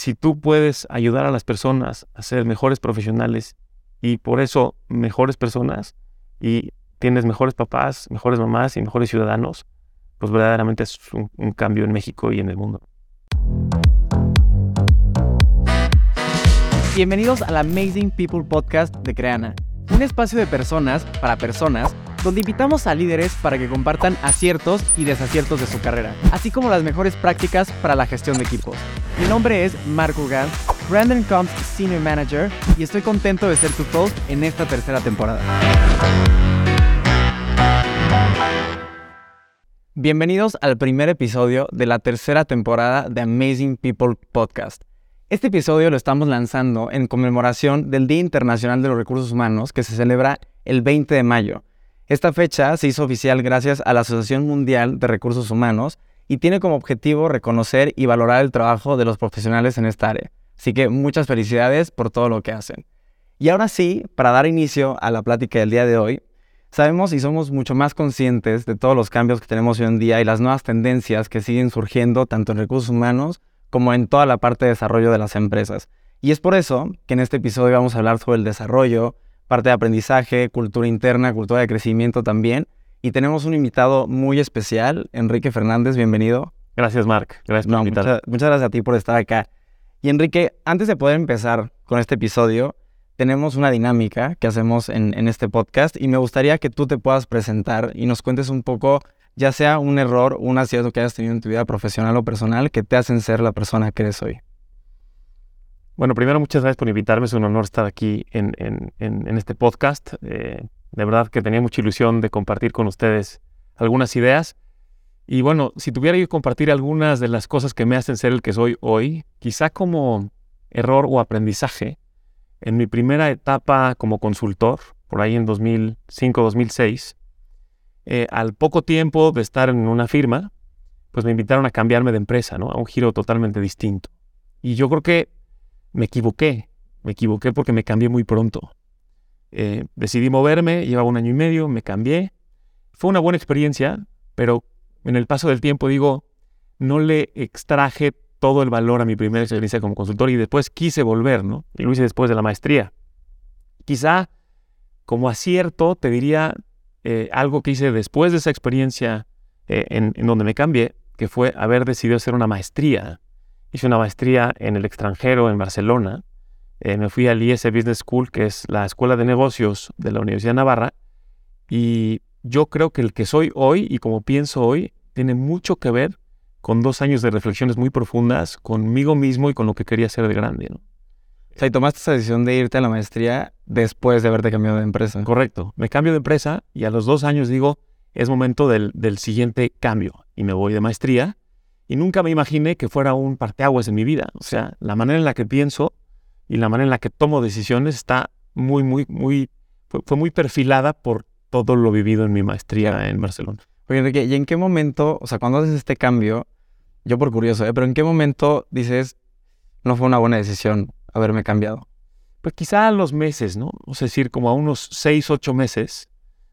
si tú puedes ayudar a las personas a ser mejores profesionales y por eso mejores personas y tienes mejores papás, mejores mamás y mejores ciudadanos, pues verdaderamente es un, cambio en México y en el mundo. Bienvenidos al Amazing People Podcast de Creana, un espacio de personas para personas donde invitamos a líderes para que compartan aciertos y desaciertos de su carrera, así como las mejores prácticas para la gestión de equipos. Mi nombre es Marco Gant, Brandon Combs Senior Manager, y estoy contento de ser tu host en esta tercera temporada. Bienvenidos al primer episodio de la tercera temporada de Amazing People Podcast. Este episodio lo estamos lanzando en conmemoración del Día Internacional de los Recursos Humanos que se celebra el 20 de mayo. Esta fecha se hizo oficial gracias a la Asociación Mundial de Recursos Humanos y tiene como objetivo reconocer y valorar el trabajo de los profesionales en esta área. Así que muchas felicidades por todo lo que hacen. Y ahora sí, para dar inicio a la plática del día de hoy, sabemos y somos mucho más conscientes de todos los cambios que tenemos hoy en día y las nuevas tendencias que siguen surgiendo tanto en recursos humanos como en toda la parte de desarrollo de las empresas. Y es por eso que en este episodio vamos a hablar sobre el desarrollo, parte de aprendizaje, cultura interna, cultura de crecimiento también. Y tenemos un invitado muy especial, Enrique Fernández, bienvenido. Gracias, Mark. Gracias por Muchas, muchas gracias a ti por estar acá. Y Enrique, antes de poder empezar con este episodio, tenemos una dinámica que hacemos en, en, este podcast y me gustaría que tú te puedas presentar y nos cuentes un poco ya sea un error, un acierto que hayas tenido en tu vida profesional o personal que te hacen ser la persona que eres hoy. Bueno, primero muchas gracias por invitarme, es un honor estar aquí en, este podcast. Eh, de verdad que tenía mucha ilusión de compartir con ustedes algunas ideas. Y bueno, si tuviera que compartir algunas de las cosas que me hacen ser el que soy hoy, quizá como error o aprendizaje, en mi primera etapa como consultor, por ahí en 2005-2006, eh, al poco tiempo de estar en una firma, pues me invitaron a cambiarme de empresa, ¿no? A un giro totalmente distinto. Y yo creo que me equivoqué, me equivoqué porque me cambié muy pronto. Eh, decidí moverme, llevaba un año y medio, me cambié. Fue una buena experiencia, pero en el paso del tiempo digo, no le extraje todo el valor a mi primera experiencia como consultor y después quise volver, ¿no? Y lo hice después de la maestría. Quizá como acierto te diría, eh, algo que hice después de esa experiencia eh, en, donde me cambié, que fue haber decidido hacer una maestría. Hice una maestría en el extranjero, en Barcelona. Eh, me fui al IS Business School, que es la escuela de negocios de la Universidad de Navarra. Y yo creo que el que soy hoy y como pienso hoy tiene mucho que ver con dos años de reflexiones muy profundas conmigo mismo y con lo que quería ser de grande. ¿no? O sea, y tomaste esa decisión de irte a la maestría después de haberte cambiado de empresa. Correcto. Me cambio de empresa y a los dos años digo, es momento del, siguiente cambio. Y me voy de maestría. Y nunca me imaginé que fuera un parteaguas en mi vida. O sea, la manera en la que pienso y la manera en la que tomo decisiones está muy, muy, muy, fue, muy perfilada por todo lo vivido en mi maestría en Barcelona. Oye, Enrique, ¿y en qué momento, o sea, cuando haces este cambio, yo por curioso, ¿eh? pero en qué momento dices, no fue una buena decisión haberme cambiado? Pues quizá a los meses, ¿no? O sea, decir, como a unos seis, ocho meses,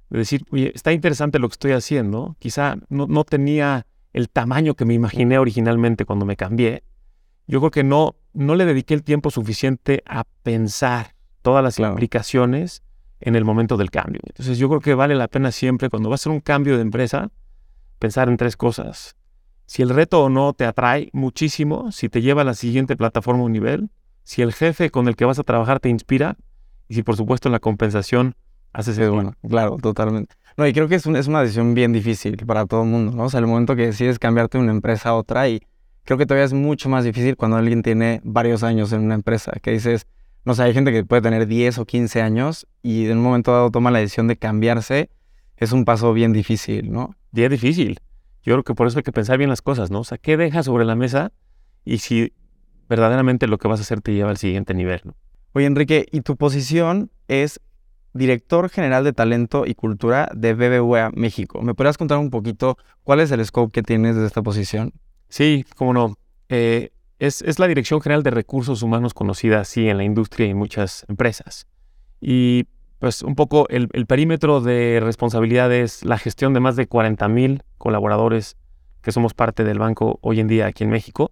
de decir, oye, está interesante lo que estoy haciendo. Quizá no, no tenía el tamaño que me imaginé originalmente cuando me cambié. Yo creo que no, no le dediqué el tiempo suficiente a pensar todas las implicaciones en el momento del cambio. Entonces yo creo que vale la pena siempre, cuando vas a hacer un cambio de empresa, pensar en tres cosas. Si el reto o no te atrae muchísimo, si te lleva a la siguiente plataforma o nivel, si el jefe con el que vas a trabajar te inspira y si por supuesto la compensación hace ser bueno. Claro, totalmente. No, y creo que es, es una decisión bien difícil para todo el mundo, ¿no? O sea, el momento que decides cambiarte de una empresa a otra y creo que todavía es mucho más difícil cuando alguien tiene varios años en una empresa, que dices, no sé, hay gente que puede tener 10 o 15 años y en un momento dado toma la decisión de cambiarse, es un paso bien difícil, ¿no? Bien difícil. Yo creo que por eso hay que pensar bien las cosas, ¿no? O sea, ¿qué dejas sobre la mesa? Y si verdaderamente lo que vas a hacer te lleva al siguiente nivel. Oye, Enrique, y tu posición es director general de talento y cultura de BBVA México. ¿Me podrías contar un poquito cuál es el scope que tienes de esta posición? Sí, cómo no. Eh, es, la Dirección General de Recursos Humanos conocida así en la industria y en muchas empresas. Y pues un poco el, el perímetro de responsabilidad es la gestión de más de 40 mil colaboradores que somos parte del banco hoy en día aquí en México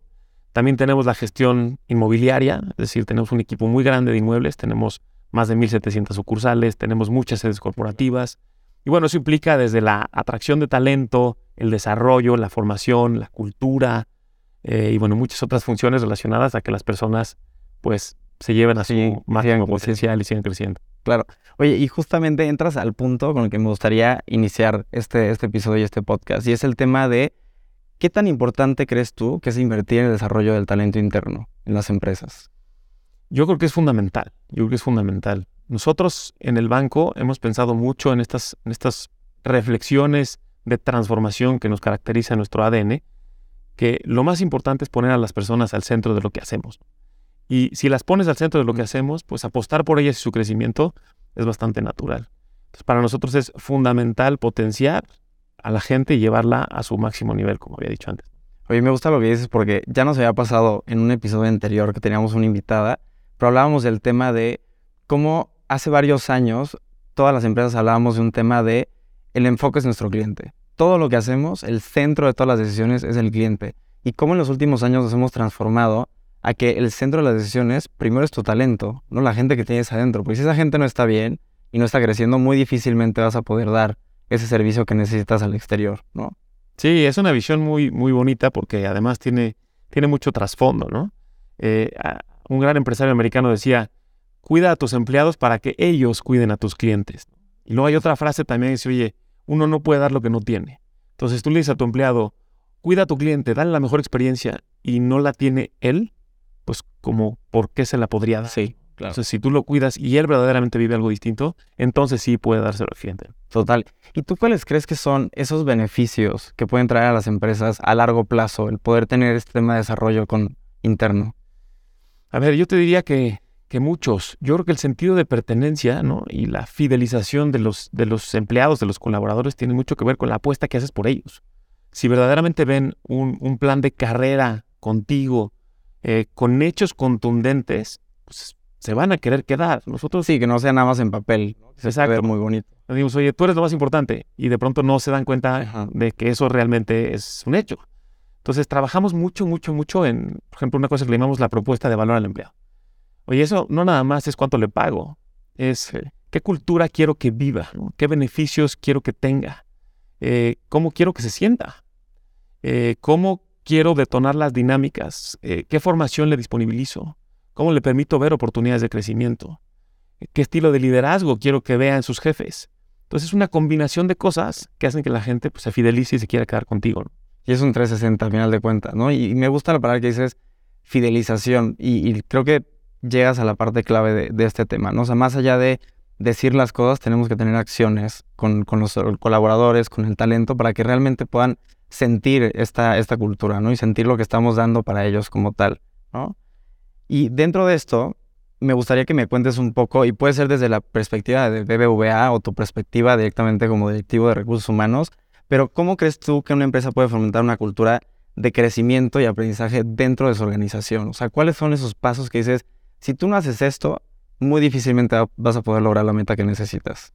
También tenemos la gestión inmobiliaria, es decir, tenemos un equipo muy grande de inmuebles, tenemos más de 1.700 sucursales, tenemos muchas sedes corporativas. Y bueno, eso implica desde la atracción de talento, el desarrollo, la formación, la cultura eh, y bueno, muchas otras funciones relacionadas a que las personas pues se lleven así su máximo potencial y sigan creciendo. Claro. Oye, y justamente entras al punto con el que me gustaría iniciar este, este episodio y este podcast, y es el tema de qué tan importante crees tú que es invertir en el desarrollo del talento interno en las empresas. Yo creo que es fundamental, yo creo que es fundamental. Nosotros en el banco hemos pensado mucho en estas, reflexiones de transformación que nos caracteriza nuestro ADN, que lo más importante es poner a las personas al centro de lo que hacemos. Y si las pones al centro de lo que hacemos, pues apostar por ellas y su crecimiento es bastante natural. Entonces, para nosotros es fundamental potenciar a la gente y llevarla a su máximo nivel, como había dicho antes. Oye, me gusta lo que dices porque ya nos había pasado en un episodio anterior que teníamos una invitada, pero hablábamos del tema de cómo hace varios años todas las empresas hablábamos de un tema de el enfoque es nuestro cliente. Todo lo que hacemos, el centro de todas las decisiones es el cliente. Y cómo en los últimos años nos hemos transformado a que el centro de las decisiones primero es tu talento, no la gente que tienes adentro. Porque si esa gente no está bien y no está creciendo, muy difícilmente vas a poder dar ese servicio que necesitas al exterior, ¿no? Sí, es una visión muy, muy bonita porque además tiene, tiene mucho trasfondo, ¿no? Eh, un gran empresario americano decía, cuida a tus empleados para que ellos cuiden a tus clientes. Y luego hay otra frase también que dice, oye, uno no puede dar lo que no tiene. Entonces tú le dices a tu empleado, cuida a tu cliente, dale la mejor experiencia y no la tiene él, pues como, ¿por qué se la podría dar? Sí, claro. Entonces, si tú lo cuidas y él verdaderamente vive algo distinto, entonces sí puede dárselo al cliente. Total. ¿Y tú cuáles crees que son esos beneficios que pueden traer a las empresas a largo plazo el poder tener este tema de desarrollo con, interno? A ver, yo te diría que, que muchos. Yo creo que el sentido de pertenencia ¿no? y la fidelización de los, de los empleados, de los colaboradores, tiene mucho que ver con la apuesta que haces por ellos. Si verdaderamente ven un, un plan de carrera contigo, eh, con hechos contundentes, pues se van a querer quedar. Nosotros sí, que no sea nada más en papel. Se Exacto. Ver muy bonito. Oye, tú eres lo más importante y de pronto no se dan cuenta de que eso realmente es un hecho. Entonces trabajamos mucho, mucho, mucho en, por ejemplo, una cosa que le llamamos la propuesta de valor al empleado. Oye, eso no nada más es cuánto le pago, es qué cultura quiero que viva, qué beneficios quiero que tenga, eh, cómo quiero que se sienta, eh, cómo quiero detonar las dinámicas, eh, qué formación le disponibilizo, cómo le permito ver oportunidades de crecimiento, qué estilo de liderazgo quiero que vea en sus jefes. Entonces es una combinación de cosas que hacen que la gente pues, se fidelice y se quiera quedar contigo. Y es un 360 al final de cuentas, ¿no? Y, me gusta la palabra que dices fidelización y, creo que llegas a la parte clave de, este tema, ¿no? O sea, más allá de decir las cosas, tenemos que tener acciones con, con los colaboradores, con el talento, para que realmente puedan sentir esta, esta cultura, ¿no? Y sentir lo que estamos dando para ellos como tal, ¿no? Y dentro de esto, me gustaría que me cuentes un poco, y puede ser desde la perspectiva de BBVA o tu perspectiva directamente como directivo de recursos humanos, pero ¿cómo crees tú que una empresa puede fomentar una cultura de crecimiento y aprendizaje dentro de su organización? O sea, ¿cuáles son esos pasos que dices, si tú no haces esto, muy difícilmente vas a poder lograr la meta que necesitas?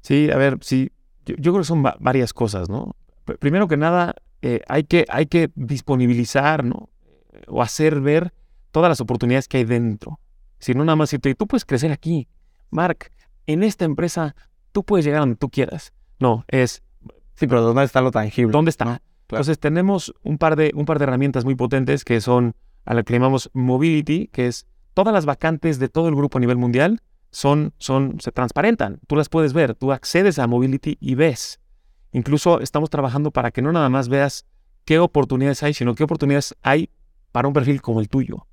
Sí, a ver, sí, yo, creo que son varias cosas, ¿no? primero que nada, eh, hay, que, hay que disponibilizar, ¿no? O hacer ver todas las oportunidades que hay dentro. Si no, nada más decirte, tú puedes crecer aquí. Mark, en esta empresa, tú puedes llegar donde tú quieras. No, es... Sí, pero ¿dónde está lo tangible? ¿Dónde está? Entonces tenemos un par, de, un par de herramientas muy potentes que son a la que llamamos Mobility, que es todas las vacantes de todo el grupo a nivel mundial son, son, se transparentan. Tú las puedes ver, tú accedes a Mobility y ves. Incluso estamos trabajando para que no nada más veas qué oportunidades hay, sino qué oportunidades hay para un perfil como el tuyo.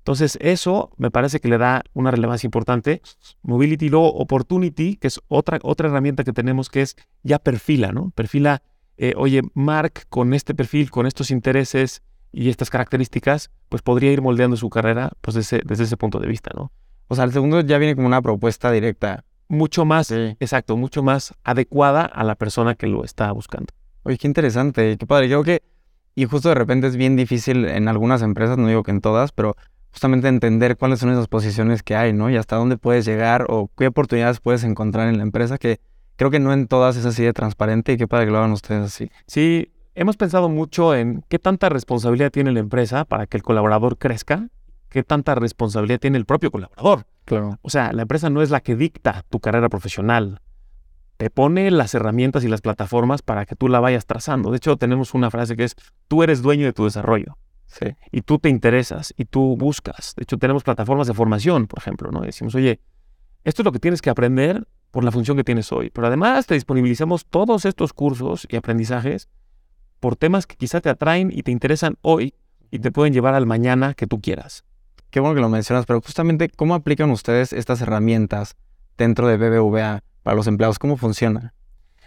Entonces, eso me parece que le da una relevancia importante. Mobility, luego Opportunity, que es otra, otra herramienta que tenemos que es ya perfila, ¿no? Perfila, eh, oye, Mark, con este perfil, con estos intereses y estas características, pues podría ir moldeando su carrera pues desde, desde ese punto de vista, ¿no? O sea, el segundo ya viene como una propuesta directa mucho más, exacto, mucho más adecuada a la persona que lo está buscando. Oye, qué interesante, qué padre. Yo creo que, y justo de repente es bien difícil en algunas empresas, no digo que en todas, pero justamente entender cuáles son esas posiciones que hay, ¿no? Y hasta dónde puedes llegar o qué oportunidades puedes encontrar en la empresa, que creo que no en todas es así de transparente y qué padre que lo hagan ustedes así. Sí, hemos pensado mucho en qué tanta responsabilidad tiene la empresa para que el colaborador crezca, qué tanta responsabilidad tiene el propio colaborador. Claro. O sea, la empresa no es la que dicta tu carrera profesional. Te pone las herramientas y las plataformas para que tú la vayas trazando. De hecho, tenemos una frase que es, tú eres dueño de tu desarrollo. Sí. Y tú te interesas y tú buscas. De hecho, tenemos plataformas de formación, por ejemplo, ¿no? Y decimos, oye, esto es lo que tienes que aprender por la función que tienes hoy. Pero además te disponibilizamos todos estos cursos y aprendizajes por temas que quizá te atraen y te interesan hoy y te pueden llevar al mañana que tú quieras. Qué bueno que lo mencionas, pero justamente, ¿cómo aplican ustedes estas herramientas dentro de BBVA para los empleados? ¿Cómo funciona?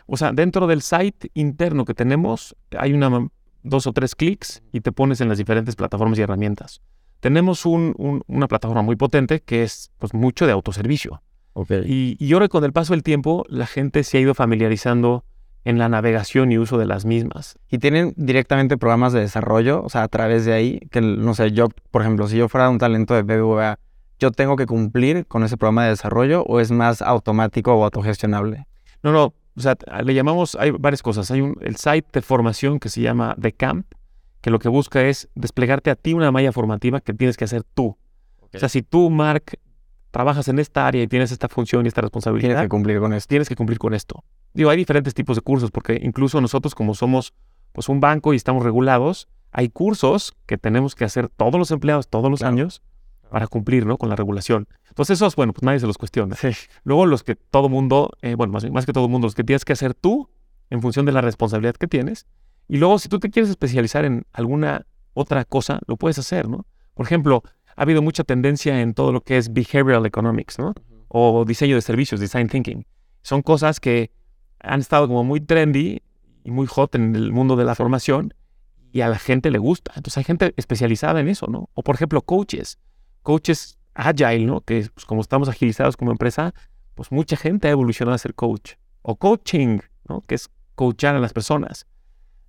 O sea, dentro del site interno que tenemos, hay una, dos o tres clics y te pones en las diferentes plataformas y herramientas. Tenemos un- un- una plataforma muy potente que es pues, mucho de autoservicio. Ok. Y, y ahora con el paso del tiempo, la gente se ha ido familiarizando en la navegación y uso de las mismas. ¿Y tienen directamente programas de desarrollo? O sea, a través de ahí, que no sé, yo, por ejemplo, si yo fuera un talento de BBVA, ¿yo tengo que cumplir con ese programa de desarrollo o es más automático o autogestionable? No, no, o sea, le llamamos, hay varias cosas. Hay un, el site de formación que se llama The Camp, que lo que busca es desplegarte a ti una malla formativa que tienes que hacer tú. O sea, si tú, Mark, trabajas en esta área y tienes esta función y esta responsabilidad, Tienes que cumplir con esto. tienes que cumplir con esto. Digo, hay diferentes tipos de cursos, porque incluso nosotros como somos pues un banco y estamos regulados, hay cursos que tenemos que hacer todos los empleados todos los Claro. años para cumplir ¿no? con la regulación. Entonces esos, bueno, pues nadie se los cuestiona. Luego los que todo mundo, eh, bueno, más, más que todo mundo, los que tienes que hacer tú en función de la responsabilidad que tienes. Y luego si tú te quieres especializar en alguna otra cosa, lo puedes hacer, ¿no? Por ejemplo, ha habido mucha tendencia en todo lo que es behavioral economics, ¿no? O diseño de servicios, design thinking. Son cosas que han estado como muy trendy y muy hot en el mundo de la formación y a la gente le gusta. Entonces hay gente especializada en eso, ¿no? O por ejemplo, coaches. Coaches agile, ¿no? Que pues, como estamos agilizados como empresa, pues mucha gente ha evolucionado a ser coach. O coaching, ¿no? Que es coachar a las personas.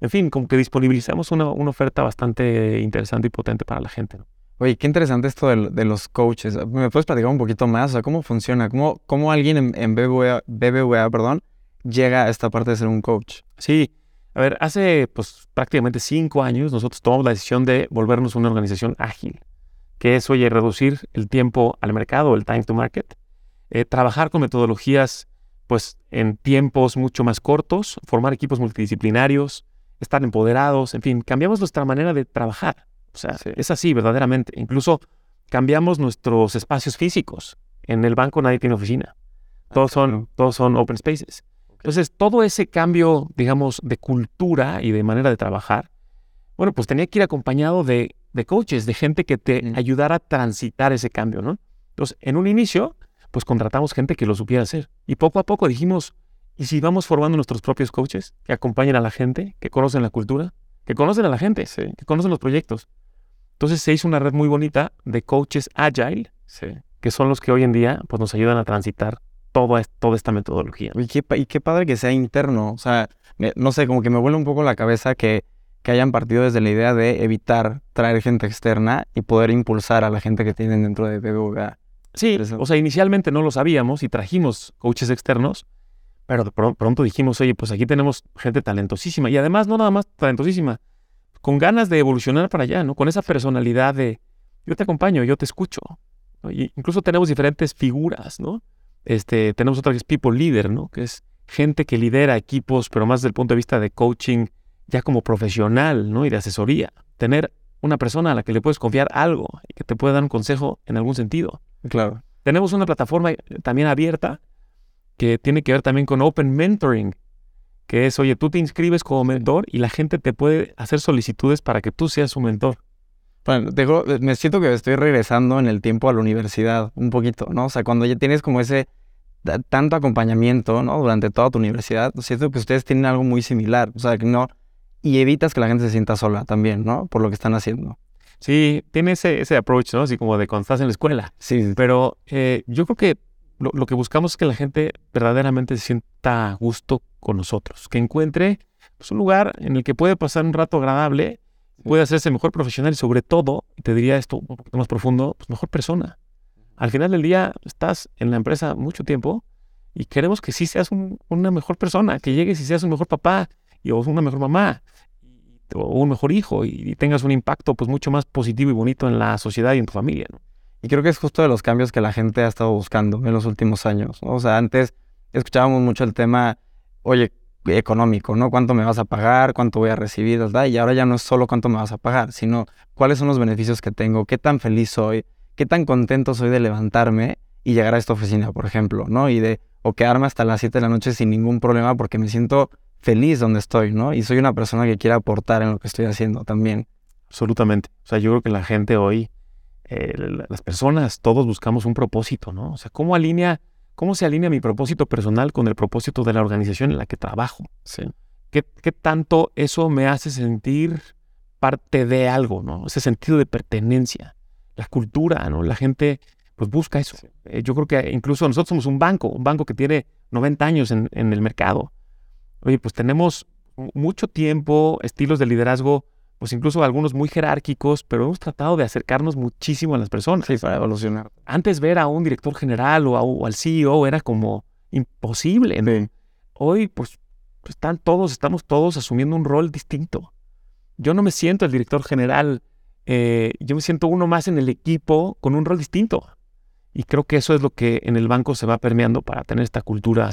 En fin, como que disponibilizamos una, una oferta bastante interesante y potente para la gente, ¿no? Oye, qué interesante esto de, de los coaches. ¿Me puedes platicar un poquito más? O sea, ¿cómo funciona? ¿Cómo, cómo alguien en, en BBVA, BBVA, perdón, llega a esta parte de ser un coach? Sí, a ver, hace pues prácticamente cinco años nosotros tomamos la decisión de volvernos una organización ágil, que es, oye, reducir el tiempo al mercado, el time to market, eh, trabajar con metodologías pues en tiempos mucho más cortos, formar equipos multidisciplinarios, estar empoderados, en fin, cambiamos nuestra manera de trabajar. O sea, Sí. es así, verdaderamente. Incluso cambiamos nuestros espacios físicos. En el banco nadie tiene oficina. Todos son, todos son open spaces. Entonces, todo ese cambio, digamos, de cultura y de manera de trabajar, bueno, pues tenía que ir acompañado de, de coaches, de gente que te ayudara a transitar ese cambio, ¿no? Entonces, en un inicio, pues contratamos gente que lo supiera hacer. Y poco a poco dijimos, ¿y si vamos formando nuestros propios coaches que acompañen a la gente, que conocen la cultura, que conocen a la gente, que conocen los proyectos? Entonces se hizo una red muy bonita de coaches agile, Sí. que son los que hoy en día pues, nos ayudan a transitar toda, toda esta metodología. Y qué, y qué padre que sea interno. O sea, me- no sé, como que me vuela un poco la cabeza que, que hayan partido desde la idea de evitar traer gente externa y poder impulsar a la gente que tienen dentro de BBVA. Sí, o sea, inicialmente no lo sabíamos y trajimos coaches externos, pero de pro- pronto dijimos, oye, pues aquí tenemos gente talentosísima y además no nada más talentosísima, con ganas de evolucionar para allá, ¿no? Con esa personalidad de yo te acompaño, yo te escucho. ¿no? Y incluso tenemos diferentes figuras, ¿no? Este, tenemos otra que es people leader, ¿no? Que es gente que lidera equipos, pero más desde el punto de vista de coaching, ya como profesional, ¿no? Y de asesoría. Tener una persona a la que le puedes confiar algo y que te puede dar un consejo en algún sentido. Claro. Tenemos una plataforma eh, también abierta que tiene que ver también con Open Mentoring, que es, oye, tú te inscribes como mentor y la gente te puede hacer solicitudes para que tú seas su mentor. Bueno, dejo- me siento que estoy regresando en el tiempo a la universidad un poquito, ¿no? O sea, cuando ya tienes como ese ta- tanto acompañamiento, ¿no? Durante toda tu universidad, siento que ustedes tienen algo muy similar, o sea, que no y evitas que la gente se sienta sola también, ¿no? Por lo que están haciendo. Sí, tiene ese, ese approach, ¿no? Así como de cuando estás en la escuela. Sí, Pero eh, yo creo que lo, lo que buscamos es que la gente verdaderamente se sienta a gusto con nosotros, que encuentre pues, un lugar en el que puede pasar un rato agradable, puede hacerse mejor profesional y sobre todo, te diría esto un poquito más profundo, pues mejor persona. Al final del día estás en la empresa mucho tiempo y queremos que sí seas un- una mejor persona, que llegues y seas un mejor papá y o una mejor mamá. O un mejor hijo y, tengas un impacto pues mucho más positivo y bonito en la sociedad y en tu familia. Y creo que es justo de los cambios que la gente ha estado buscando en los últimos años. O sea, antes escuchábamos mucho el tema, oye, económico, ¿no? ¿Cuánto me vas a pagar? ¿Cuánto voy a recibir? ¿verdad? Y ahora ya no es solo cuánto me vas a pagar, sino cuáles son los beneficios que tengo, qué tan feliz soy, qué tan contento soy de levantarme y llegar a esta oficina, por ejemplo, ¿no? Y de o quedarme hasta las 7 de la noche sin ningún problema porque me siento feliz donde estoy, ¿no? Y soy una persona que quiere aportar en lo que estoy haciendo también. Absolutamente. O sea, yo creo que la gente hoy, eh, las personas, todos buscamos un propósito, ¿no? O sea, ¿cómo alinea, cómo se alinea mi propósito personal con el propósito de la organización en la que trabajo? Sí. ¿Qué, qué tanto eso me hace sentir parte de algo, ¿no? Ese sentido de pertenencia, la cultura, ¿no? La gente pues busca eso. Eh, yo creo que incluso nosotros somos un banco, un banco que tiene 90 años en, el mercado. Oye, pues tenemos mucho tiempo, estilos de liderazgo, pues incluso algunos muy jerárquicos, pero hemos tratado de acercarnos muchísimo a las personas. Sí, para evolucionar. Antes ver a un director general o, al CEO era como imposible. Hoy, pues, están todos, estamos todos asumiendo un rol distinto. Yo no me siento el director general, eh, yo me siento uno más en el equipo con un rol distinto. Y creo que eso es lo que en el banco se va permeando para tener esta cultura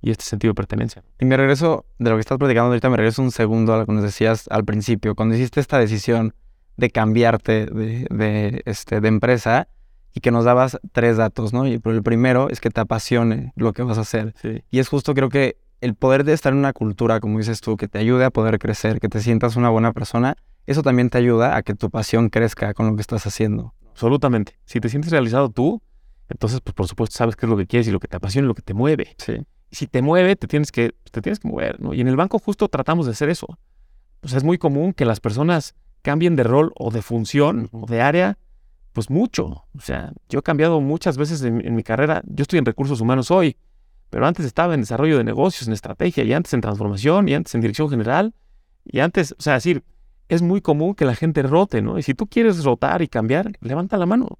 y este sentido de pertenencia. Y me regreso de lo que estás platicando ahorita, me regreso un segundo a lo que nos decías al principio. Cuando hiciste esta decisión de cambiarte de, este, de empresa y que nos dabas tres datos, ¿no? Y el primero es que te apasione lo que vas a hacer. Y es justo, creo que el poder de estar en una cultura, como dices tú, que te ayude a poder crecer, que te sientas una buena persona, eso también te ayuda a que tu pasión crezca con lo que estás haciendo. Absolutamente. Si te sientes realizado tú, entonces, pues por supuesto sabes qué es lo que quieres y lo que te apasiona y lo que te mueve. Sí. Y si te mueve, te tienes que, te tienes que mover, ¿no? Y en el banco justo tratamos de hacer eso. Pues es muy común que las personas cambien de rol o de función o de área, pues mucho. O sea, yo he cambiado muchas veces en, mi carrera. Yo estoy en recursos humanos hoy, pero antes estaba en desarrollo de negocios, en estrategia, y antes en transformación, y antes en dirección general, y antes, o sea, decir, es muy común que la gente rote, ¿no? Y si tú quieres rotar y cambiar, levanta la mano.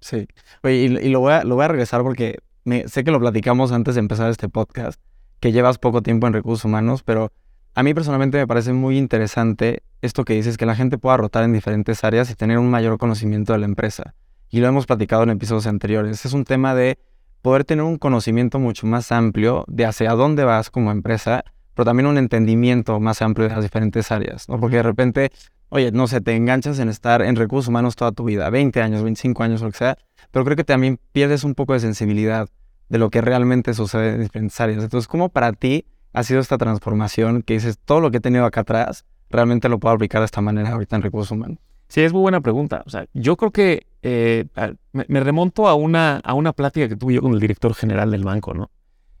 Sí. Oye, y, lo, voy a, lo voy a regresar porque me, sé que lo platicamos antes de empezar este podcast, que llevas poco tiempo en recursos humanos, pero a mí personalmente me parece muy interesante esto que dices, que la gente pueda rotar en diferentes áreas y tener un mayor conocimiento de la empresa. Y lo hemos platicado en episodios anteriores. Es un tema de poder tener un conocimiento mucho más amplio de hacia dónde vas como empresa, pero también un entendimiento más amplio de las diferentes áreas, ¿no? Porque de repente oye, no sé, te enganchas en estar en recursos humanos toda tu vida, 20 años, 25 años, lo que sea, pero creo que también pierdes un poco de sensibilidad de lo que realmente sucede en diferentes áreas. Entonces, ¿cómo para ti ha sido esta transformación que dices, todo lo que he tenido acá atrás, realmente lo puedo aplicar de esta manera ahorita en recursos humanos? Sí, es muy buena pregunta. O sea, yo creo que eh, me, remonto a una, a una plática que tuve yo con el director general del banco, ¿no?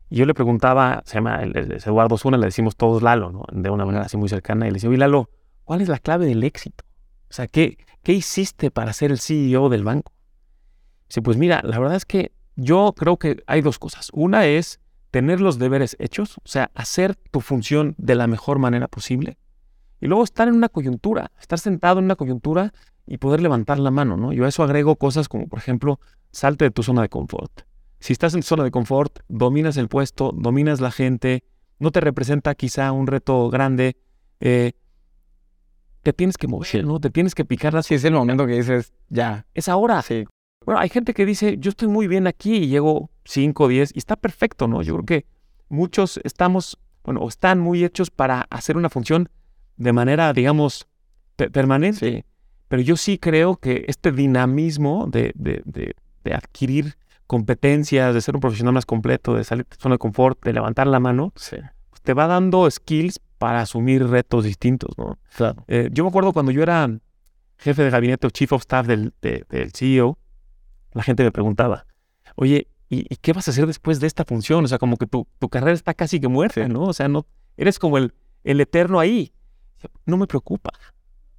Y yo le preguntaba, se llama Eduardo Zuna, le decimos todos Lalo, ¿no? De una manera así muy cercana, y le decía, oye, Lalo, ¿Cuál es la clave del éxito? O sea, ¿qué, qué hiciste para ser el CEO del banco? Sí, pues mira, la verdad es que yo creo que hay dos cosas. Una es tener los deberes hechos, o sea, hacer tu función de la mejor manera posible. Y luego estar en una coyuntura, estar sentado en una coyuntura y poder levantar la mano, ¿no? Yo a eso agrego cosas como, por ejemplo, salte de tu zona de confort. Si estás en tu zona de confort, dominas el puesto, dominas la gente, no te representa quizá un reto grande, eh, te tienes que mover, ¿no? Te tienes que picar las... Sí, es el momento que dices, ya. Es ahora. Sí. Bueno, hay gente que dice, yo estoy muy bien aquí y llego 5, 10 y está perfecto, ¿no? Yo creo que muchos estamos, bueno, están muy hechos para hacer una función de manera, digamos, permanente. Pero yo sí creo que este dinamismo de, de, de, adquirir competencias, de ser un profesional más completo, de salir de zona de confort, de levantar la mano, sí. Pues te va dando skills para asumir retos distintos, ¿no? Eh, yo me acuerdo cuando yo era jefe de gabinete o chief of staff del, del CEO, la gente me preguntaba, oye, ¿y, qué vas a hacer después de esta función? O sea, como que tu, tu carrera está casi que muerta, ¿no? O sea, no, eres como el, el eterno ahí. No me preocupa,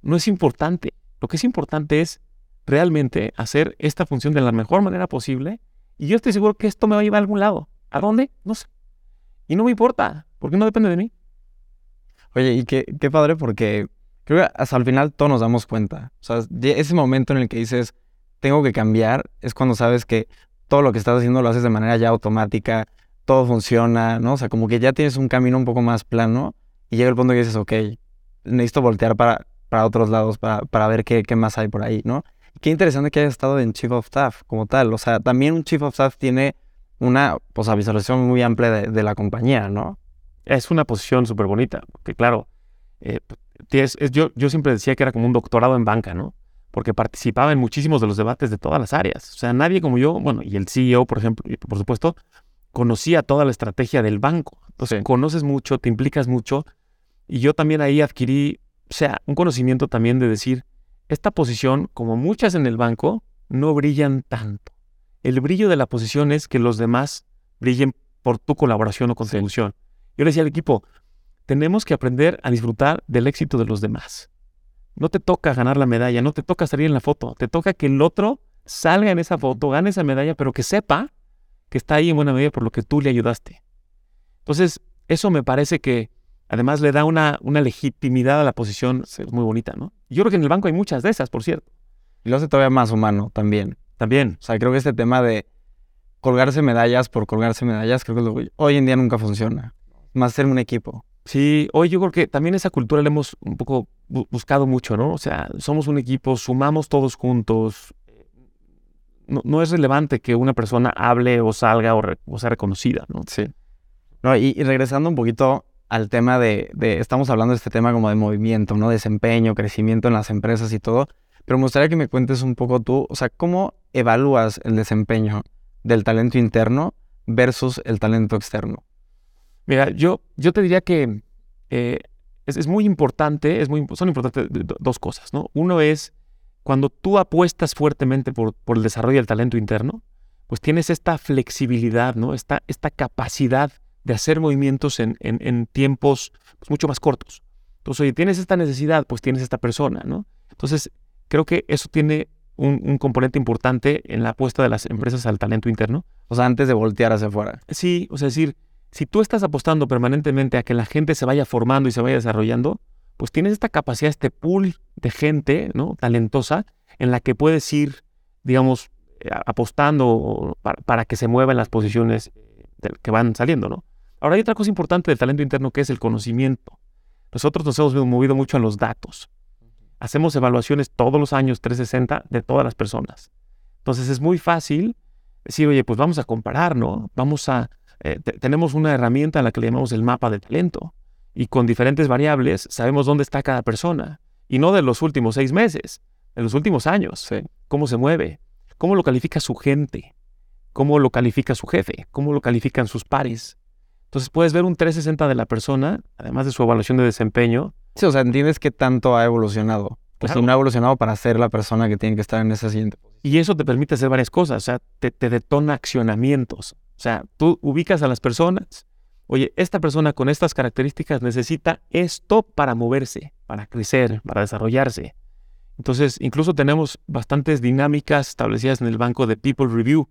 no es importante. Lo que es importante es realmente hacer esta función de la mejor manera posible y yo estoy seguro que esto me va a llevar a algún lado. ¿A dónde? No sé. Y no me importa, porque no depende de mí. Oye, y qué, qué padre porque creo que hasta el final todos nos damos cuenta. O sea, ese momento en el que dices, tengo que cambiar, es cuando sabes que todo lo que estás haciendo lo haces de manera ya automática, todo funciona, ¿no? O sea, como que ya tienes un camino un poco más plano y llega el punto que dices, ok, necesito voltear para, para otros lados para, para ver qué, qué más hay por ahí, ¿no? Qué interesante que haya estado en Chief of Staff como tal. O sea, también un Chief of Staff tiene una pues, visualización muy amplia de la compañía, ¿no? Es una posición súper bonita, que claro, eh, es, es, yo, yo siempre decía que era como un doctorado en banca, ¿no? Porque participaba en muchísimos de los debates de todas las áreas. O sea, nadie como yo, bueno, y el CEO, por ejemplo, y por supuesto, conocía toda la estrategia del banco. Entonces, Sí. conoces mucho, te implicas mucho. Y yo también ahí adquirí, o sea, un conocimiento también de decir, esta posición, como muchas en el banco, no brillan tanto. El brillo de la posición es que los demás brillen por tu colaboración o contribución. Yo le decía al equipo, tenemos que aprender a disfrutar del éxito de los demás. No te toca ganar la medalla, no te toca salir en la foto, te toca que el otro salga en esa foto, gane esa medalla, pero que sepa que está ahí en buena medida por lo que tú le ayudaste. Entonces, eso me parece que además le da una, una legitimidad a la posición pues, muy bonita, ¿no? Yo creo que en el banco hay muchas de esas, por cierto. Y lo hace todavía más humano también. También. O sea, creo que este tema de colgarse medallas por colgarse medallas, creo que hoy en día nunca funciona. Más ser un equipo. Sí, hoy yo creo que también esa cultura la hemos un poco bu- buscado mucho, ¿no? O sea, somos un equipo, sumamos todos juntos. No, no es relevante que una persona hable o salga o, sea reconocida, ¿no? Sí. No, y, y regresando un poquito al tema de, de- estamos hablando de este tema como de movimiento, ¿no? Desempeño, crecimiento en las empresas y todo. Pero me gustaría que me cuentes un poco tú, o sea, ¿cómo evalúas el desempeño del talento interno versus el talento externo? Mira, yo, yo te diría que eh, es, es muy importante, es muy, son importantes do- dos cosas, ¿no? Uno es cuando tú apuestas fuertemente por, por el desarrollo del talento interno, pues tienes esta flexibilidad, ¿no? Esta, esta capacidad de hacer movimientos en, en- en tiempos pues, mucho más cortos. Entonces, oye, tienes esta necesidad, pues tienes esta persona, ¿no? Entonces, creo que eso tiene un, un componente importante en la apuesta de las empresas al talento interno. O sea, antes de voltear hacia afuera. Sí, o sea, es decir, si tú estás apostando permanentemente a que la gente se vaya formando y se vaya desarrollando, pues tienes esta capacidad, este pool de gente, ¿no? Talentosa, en la que puedes ir, digamos, eh, apostando para, que se muevan las posiciones eh, que van saliendo, ¿no? Ahora hay otra cosa importante del talento interno que es el conocimiento. Nosotros nos hemos movido mucho a los datos. Hacemos evaluaciones todos los años 360 de todas las personas. Entonces es muy fácil decir, oye, pues vamos a comparar, ¿no? Vamos a, eh, te- tenemos una herramienta a la que le llamamos el mapa de talento. Y con diferentes variables sabemos dónde está cada persona. Y no de los últimos seis meses, de los últimos años. Sí. Cómo se mueve, cómo lo califica su gente, cómo lo califica su jefe, cómo lo califican sus pares. Entonces puedes ver un 360 de la persona, además de su evaluación de desempeño. Sí, o sea, entiendes qué tanto ha evolucionado. Pues Claro. no ha evolucionado para ser la persona que tiene que estar en esa siguiente. Y eso te permite hacer varias cosas, o sea, te, te detona accionamientos. O sea, tú ubicas a las personas, oye, esta persona con estas características necesita esto para moverse, para crecer, para desarrollarse. Entonces, incluso tenemos bastantes dinámicas establecidas en el banco de People Review,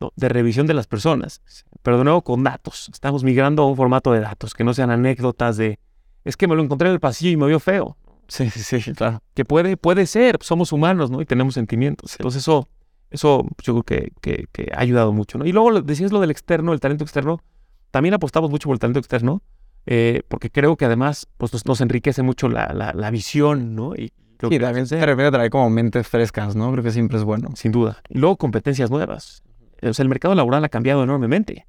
¿no? de revisión de las personas, pero de nuevo con datos. Estamos migrando a un formato de datos, que no sean anécdotas de, es que me lo encontré en el pasillo y me vio feo Sí, sí, sí, claro. que puede, puede ser, somos humanos, ¿no? Y tenemos sentimientos. Entonces eso, eso pues, yo creo que, que- que ha ayudado mucho, ¿no? Y luego decías lo del externo, el talento externo. También apostamos mucho por el talento externo, eh, porque creo que además pues, nos, nos enriquece mucho la, la- la visión, ¿no? Y creo Sí, que también te refiere a traer como mentes frescas, ¿no? Creo que siempre es bueno. sin duda. Y luego competencias nuevas. O sea, el mercado laboral ha cambiado enormemente.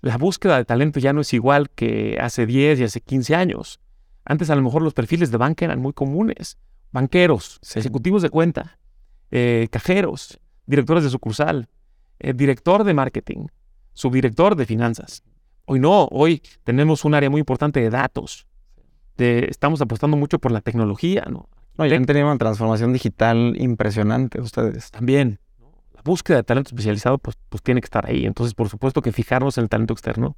La búsqueda de talento ya no es igual que hace 10 y hace 15 años. Antes a lo mejor los perfiles de banca eran muy comunes. Banqueros, ejecutivos de cuenta, eh, cajeros, directores de sucursal, eh, director de marketing, subdirector de finanzas. Hoy no, hoy tenemos un área muy importante de datos. De- estamos apostando mucho por la tecnología, ¿no? No, ya han tenido una transformación digital impresionante ustedes. También. La búsqueda de talento especializado, pues, pues tiene que estar ahí. Entonces, por supuesto que fijarnos en el talento externo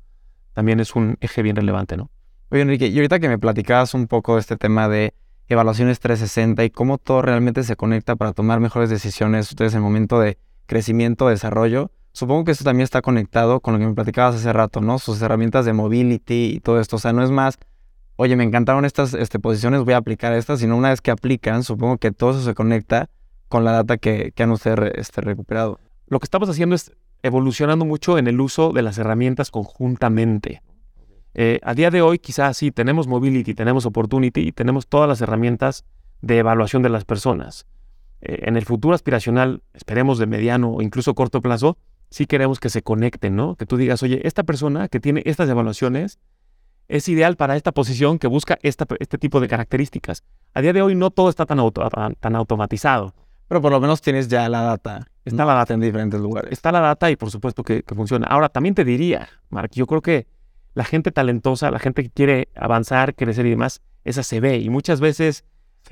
también es un eje bien relevante, ¿no? Oye, Enrique, y ahorita que me platicabas un poco de este tema de evaluaciones 360 y cómo todo realmente se conecta para tomar mejores decisiones ustedes en el momento de crecimiento, desarrollo, supongo que esto también está conectado con lo que me platicabas hace rato, ¿no? Sus herramientas de mobility y todo esto. O sea, no es más, oye, me encantaron estas este, posiciones, voy a aplicar estas, sino una vez que aplican, supongo que todo eso se conecta con la data que, han ustedes este, recuperado. Lo que estamos haciendo es evolucionando mucho en el uso de las herramientas conjuntamente. Eh, a día de hoy quizás sí tenemos mobility, tenemos opportunity y tenemos todas las herramientas de evaluación de las personas. Eh, en el futuro aspiracional, esperemos de mediano o incluso corto plazo, sí queremos que se conecten, ¿no? Que tú digas, oye, esta persona que tiene estas evaluaciones es ideal para esta posición que busca este tipo de características. A día de hoy no todo está tan, tan automatizado. Pero por lo menos tienes ya la data. Está la data en diferentes lugares. Está la data y por supuesto que, funciona. Ahora, también te diría, Mark, yo creo que la gente talentosa, la gente que quiere avanzar, crecer y demás, esa se ve. Y muchas veces,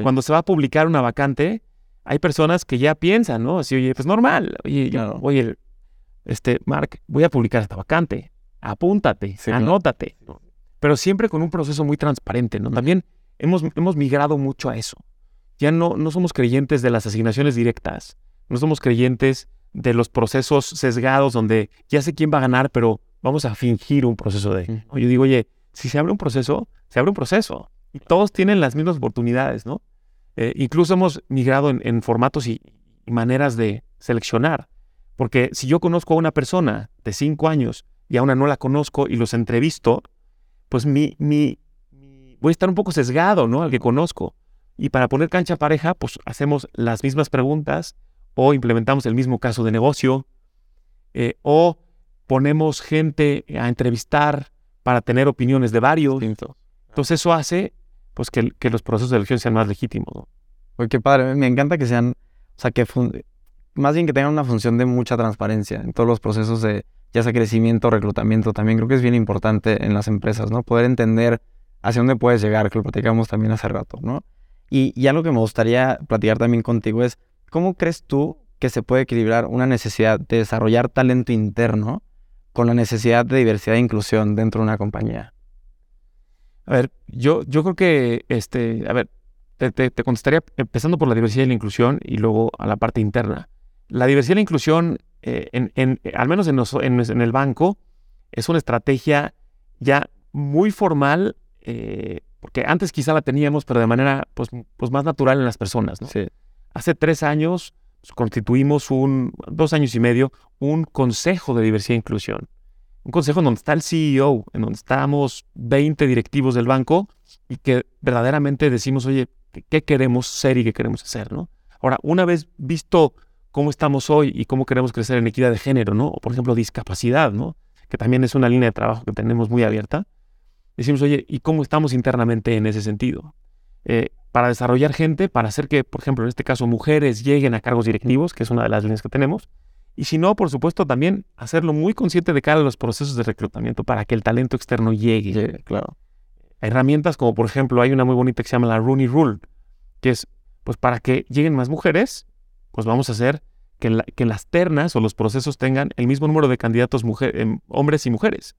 cuando se va a publicar una vacante, hay personas que ya piensan, ¿no? Así, oye, pues normal. Oye, oye, este, Mark, voy a publicar esta vacante. Apúntate, anótate. Pero siempre con un proceso muy transparente, ¿no? También hemos, hemos migrado mucho a eso. Ya no, no somos creyentes de las asignaciones directas. No somos creyentes de los procesos sesgados donde ya sé quién va a ganar, pero vamos a fingir un proceso de... Yo digo, oye, si se abre un proceso, se abre un proceso. Y todos tienen las mismas oportunidades, ¿no? Eh, incluso hemos migrado en, formatos y, maneras de seleccionar. Porque si yo conozco a una persona de cinco años y a una no la conozco y los entrevisto, pues mi, mi, voy a estar un poco sesgado, ¿no? Al que conozco. Y para poner cancha pareja, pues hacemos las mismas preguntas o implementamos el mismo caso de negocio eh, o ponemos gente a entrevistar para tener opiniones de varios. Entonces eso hace pues que, que, los procesos de elección sean más legítimos. ¿no? Oye, qué padre, me encanta que sean, o sea, que más bien que tengan una función de mucha transparencia en todos los procesos de ya sea crecimiento, reclutamiento, también creo que es bien importante en las empresas, ¿no? Poder entender hacia dónde puedes llegar, que lo platicamos también hace rato, ¿no? Y, y algo que me gustaría platicar también contigo es, ¿cómo crees tú que se puede equilibrar una necesidad de desarrollar talento interno con la necesidad de diversidad e inclusión dentro de una compañía? A ver, yo, yo creo que, este, a ver, te, contestaría empezando por la diversidad y la inclusión y luego a la parte interna. La diversidad y la inclusión, eh, en, al menos en, en, el banco, es una estrategia ya muy formal, eh, porque antes quizá la teníamos, pero de manera pues, pues más natural en las personas. ¿no? Hace tres años constituimos un, dos años y medio, un consejo de diversidad e inclusión. Un consejo en donde está el CEO, en donde estamos 20 directivos del banco y que verdaderamente decimos, oye, qué queremos ser y qué queremos hacer, ¿no? Ahora, una vez visto cómo estamos hoy y cómo queremos crecer en equidad de género, ¿no? O por ejemplo, discapacidad, ¿no? Que también es una línea de trabajo que tenemos muy abierta. Decimos, oye, ¿y cómo estamos internamente en ese sentido? Eh, para desarrollar gente, para hacer que, por ejemplo, en este caso, mujeres lleguen a cargos directivos, que es una de las líneas que tenemos. Y si no, por supuesto, también hacerlo muy consciente de cara a los procesos de reclutamiento para que el talento externo llegue. claro herramientas como por ejemplo hay una muy bonita que se llama la Rooney Rule, que es pues para que lleguen más mujeres, pues vamos a hacer que, que las ternas o los procesos tengan el mismo número de candidatos em, hombres y mujeres,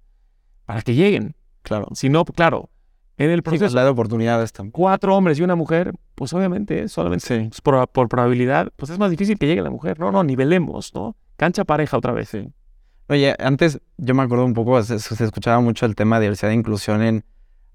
para que lleguen. Claro. Si no, claro, en el proceso... Sí, de oportunidades también. Cuatro hombres y una mujer, pues obviamente, solamente pues, por, probabilidad, pues es más difícil que llegue la mujer. No, no, nivelemos, ¿no? Cancha pareja otra vez. Sí. Oye, antes yo me acuerdo un poco, se, se escuchaba mucho el tema de diversidad e inclusión en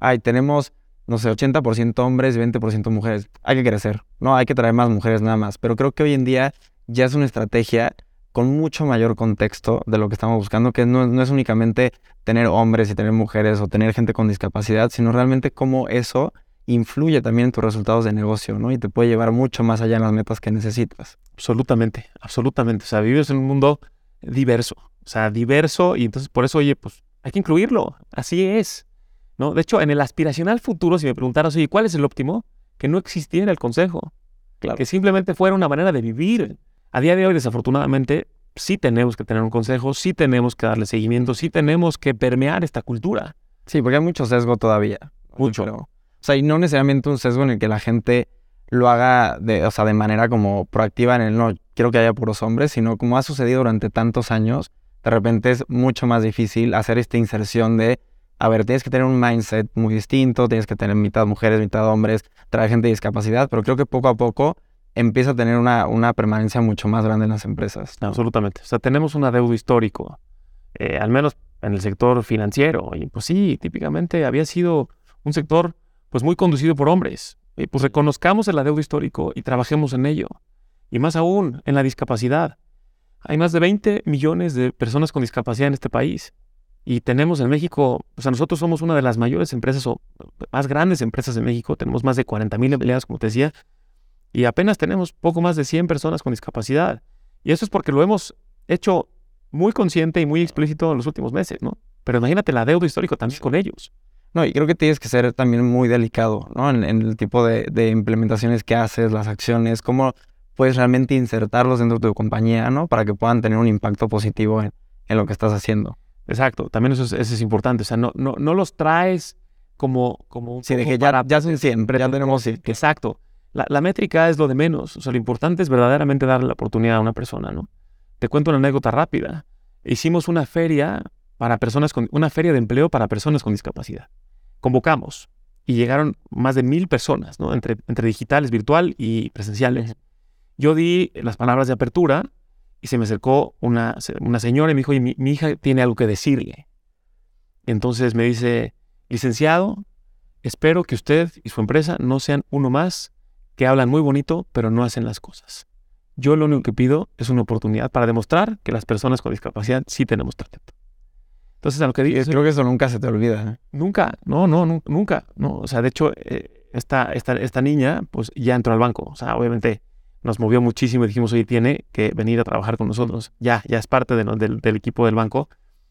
ay, tenemos, no sé, 80% hombres y 20% mujeres. Hay que crecer, ¿no? Hay que traer más mujeres nada más. Pero creo que hoy en día ya es una estrategia con mucho mayor contexto de lo que estamos buscando, que no, es únicamente tener hombres y tener mujeres o tener gente con discapacidad, sino realmente cómo eso influye también en tus resultados de negocio, ¿no? Y te puede llevar mucho más allá en las metas que necesitas. Absolutamente, absolutamente. O sea, vives en un mundo diverso, o sea, diverso y entonces por eso, oye, pues hay que incluirlo, así es. ¿no? De hecho, en el aspiracional futuro, si me preguntaras, oye, ¿cuál es el óptimo? Que no existiera el consejo. Claro. Que simplemente fuera una manera de vivir. A día de hoy, desafortunadamente, sí tenemos que tener un consejo, sí tenemos que darle seguimiento, sí tenemos que permear esta cultura. Sí, porque hay mucho sesgo todavía. Mucho. o sea, y no necesariamente un sesgo en el que la gente lo haga de, o sea, de manera como proactiva en el no quiero que haya puros hombres, sino como ha sucedido durante tantos años, de repente es mucho más difícil hacer esta inserción de a ver, tienes que tener un mindset muy distinto, tienes que tener mitad mujeres, mitad hombres, traer gente de discapacidad, pero creo que poco a poco empieza a tener una, una permanencia mucho más grande en las empresas. Absolutamente. O sea, tenemos un adeudo histórico, eh, al menos en el sector financiero. Y pues sí, típicamente había sido un sector pues muy conducido por hombres. Y pues reconozcamos el adeudo histórico y trabajemos en ello. Y más aún, en la discapacidad. Hay más de 20 millones de personas con discapacidad en este país. Y tenemos en México, o sea, nosotros somos una de las mayores empresas o más grandes empresas de México. Tenemos más de 40 mil empleados, como te decía, y apenas tenemos poco más de 100 personas con discapacidad. Y eso es porque lo hemos hecho muy consciente y muy explícito en los últimos meses, ¿no? Pero imagínate la deuda histórica también con ellos. No, y creo que tienes que ser también muy delicado, ¿no? En, el tipo de, de, implementaciones que haces, las acciones, cómo puedes realmente insertarlos dentro de tu compañía, ¿no? Para que puedan tener un impacto positivo en, en lo que estás haciendo. Exacto, también eso es, eso es importante. O sea, no, no, no los traes como, como un... Sí, de que ya, ya son siempre, ya tenemos... Sí. Exacto. La, la, métrica es lo de menos. O sea, lo importante es verdaderamente darle la oportunidad a una persona, ¿no? Te cuento una anécdota rápida. Hicimos una feria para personas con... Una feria de empleo para personas con discapacidad. Convocamos y llegaron más de mil personas, ¿no? Entre, entre digitales, virtual y presenciales. Yo di las palabras de apertura y se me acercó una, una señora y me dijo, mi, hija tiene algo que decirle. Entonces me dice, licenciado, espero que usted y su empresa no sean uno más que hablan muy bonito, pero no hacen las cosas. Yo lo único que pido es una oportunidad para demostrar que las personas con discapacidad sí tenemos talento. Entonces, a lo que digo... Creo que eso nunca se te olvida. ¿eh? Nunca, no, no, nunca. No. O sea, de hecho, eh, esta, esta, esta niña, pues ya entró al banco. O sea, obviamente nos movió muchísimo y dijimos, oye, tiene que venir a trabajar con nosotros. Ya, ya es parte de, del, equipo del banco.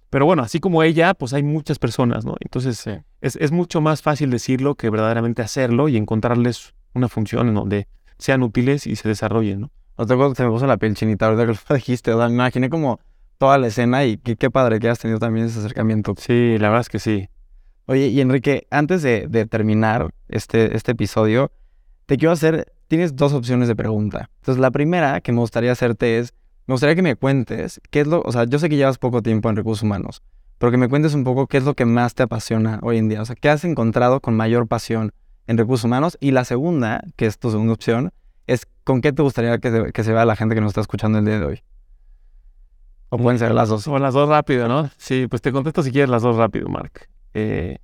Pero bueno, así como ella, pues hay muchas personas, ¿no? Entonces es, es, mucho más fácil decirlo que verdaderamente hacerlo y encontrarles una función en donde sean útiles y se desarrollen, ¿no? No te acuerdo, se me puso la piel chinita ahorita que lo dijiste, me imaginé como toda la escena y qué, qué padre que has tenido también ese acercamiento. Sí, la verdad es que sí. Oye, y Enrique, antes de, de terminar este, este episodio, te quiero hacer tienes dos opciones de pregunta. Entonces, la primera que me gustaría hacerte es, me gustaría que me cuentes qué es lo, o sea, yo sé que llevas poco tiempo en recursos humanos, pero que me cuentes un poco qué es lo que más te apasiona hoy en día. O sea, qué has encontrado con mayor pasión en recursos humanos. Y la segunda, que es tu segunda opción, es con qué te gustaría que se, vea la gente que nos está escuchando el día de hoy. O pueden ser las dos. O las dos rápido, ¿no? Sí, pues te contesto si quieres las dos rápido, Mark. Eh,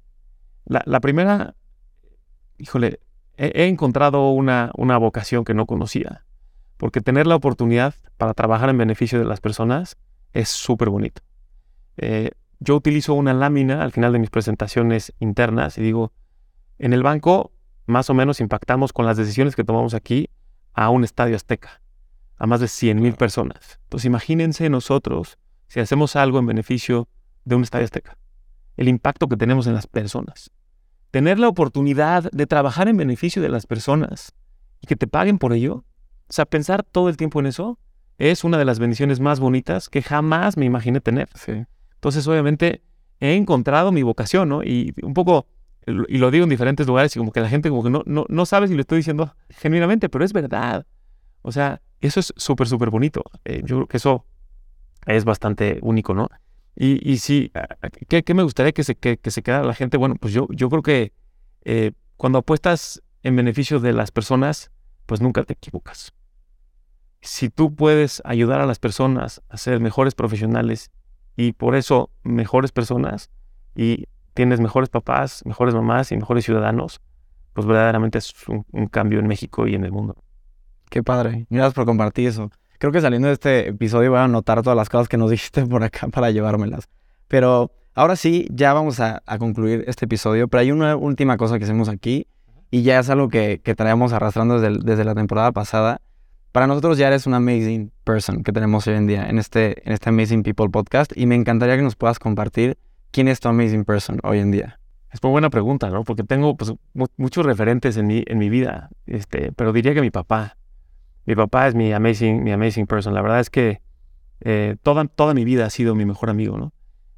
la, la primera, híjole, he, encontrado una, una vocación que no conocía, porque tener la oportunidad para trabajar en beneficio de las personas es súper bonito. Eh, yo utilizo una lámina al final de mis presentaciones internas y digo, en el banco más o menos impactamos con las decisiones que tomamos aquí a un estadio azteca, a más de 100 mil personas. Entonces imagínense nosotros si hacemos algo en beneficio de un estadio azteca, el impacto que tenemos en las personas tener la oportunidad de trabajar en beneficio de las personas y que te paguen por ello, o sea, pensar todo el tiempo en eso es una de las bendiciones más bonitas que jamás me imaginé tener. Entonces, obviamente, he encontrado mi vocación, ¿no? Y un poco, y lo digo en diferentes lugares y como que la gente como que no, no, no sabe si lo estoy diciendo genuinamente, pero es verdad. O sea, eso es súper, súper bonito. Eh, yo creo que eso es bastante único, ¿no? Y, y sí, ¿qué, ¿qué, me gustaría que se, que, se quedara la gente? Bueno, pues yo, yo creo que eh, cuando apuestas en beneficio de las personas, pues nunca te equivocas. Si tú puedes ayudar a las personas a ser mejores profesionales y por eso mejores personas y tienes mejores papás, mejores mamás y mejores ciudadanos, pues verdaderamente es un, un cambio en México y en el mundo. Qué padre. Gracias por compartir eso. Creo que saliendo de este episodio voy a anotar todas las cosas que nos dijiste por acá para llevármelas. Pero ahora sí, ya vamos a, concluir este episodio. Pero hay una última cosa que hacemos aquí y ya es algo que, que traemos arrastrando desde, desde, la temporada pasada. Para nosotros ya eres un amazing person que tenemos hoy en día en este, en este Amazing People podcast y me encantaría que nos puedas compartir quién es tu amazing person hoy en día. Es muy buena pregunta, ¿no? Porque tengo pues, muchos referentes en mi, en mi vida, este, pero diría que mi papá. Mi papá es mi amazing, mi amazing person. La verdad es que eh, toda, toda mi vida ha sido mi mejor amigo, ¿no?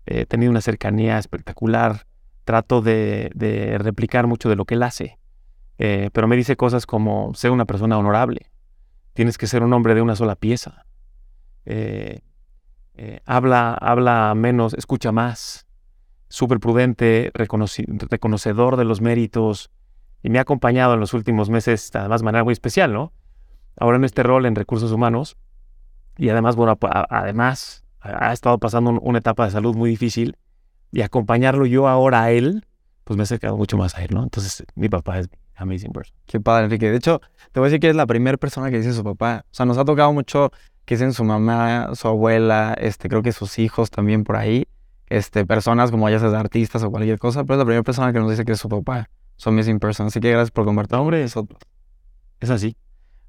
He tenido una cercanía espectacular. Trato de, replicar mucho de lo que él hace. Eh, pero me dice cosas como, ser una persona honorable. Tienes que ser un hombre de una sola pieza. Eh, habla, habla menos, escucha más. Súper prudente, reconocedor de los méritos. Y me ha acompañado en los últimos meses, además de manera muy especial, ¿no? ahora en este rol en recursos humanos. Y además, bueno, además ha estado pasando una etapa de salud muy difícil y acompañarlo yo ahora a él, pues me ha acercado mucho más a él, ¿no? Entonces, mi papá es amazing person. Qué padre, Enrique. De hecho, te voy a decir que es la primera persona que dice su papá. O sea, nos ha tocado mucho que dicen su mamá, su abuela, este, creo que sus hijos también por ahí. Este, personas, como seas artistas o cualquier cosa, pero es la primera persona que nos dice que es su papá. Son amazing person. Así que gracias por compartir. Hombre, eso es así.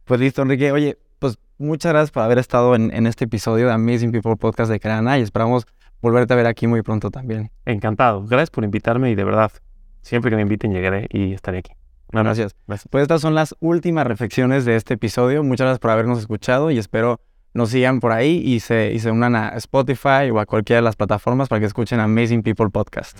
Pues listo, Enrique. Oye, pues muchas gracias por haber estado en, en este episodio de Amazing People Podcast de Creana y esperamos volverte a ver aquí muy pronto también. Encantado. Gracias por invitarme y de verdad, siempre que me inviten llegaré y estaré aquí. No, gracias. gracias. Pues estas son las últimas reflexiones de este episodio. Muchas gracias por habernos escuchado y espero nos sigan por ahí y se, y se unan a Spotify o a cualquiera de las plataformas para que escuchen Amazing People Podcast.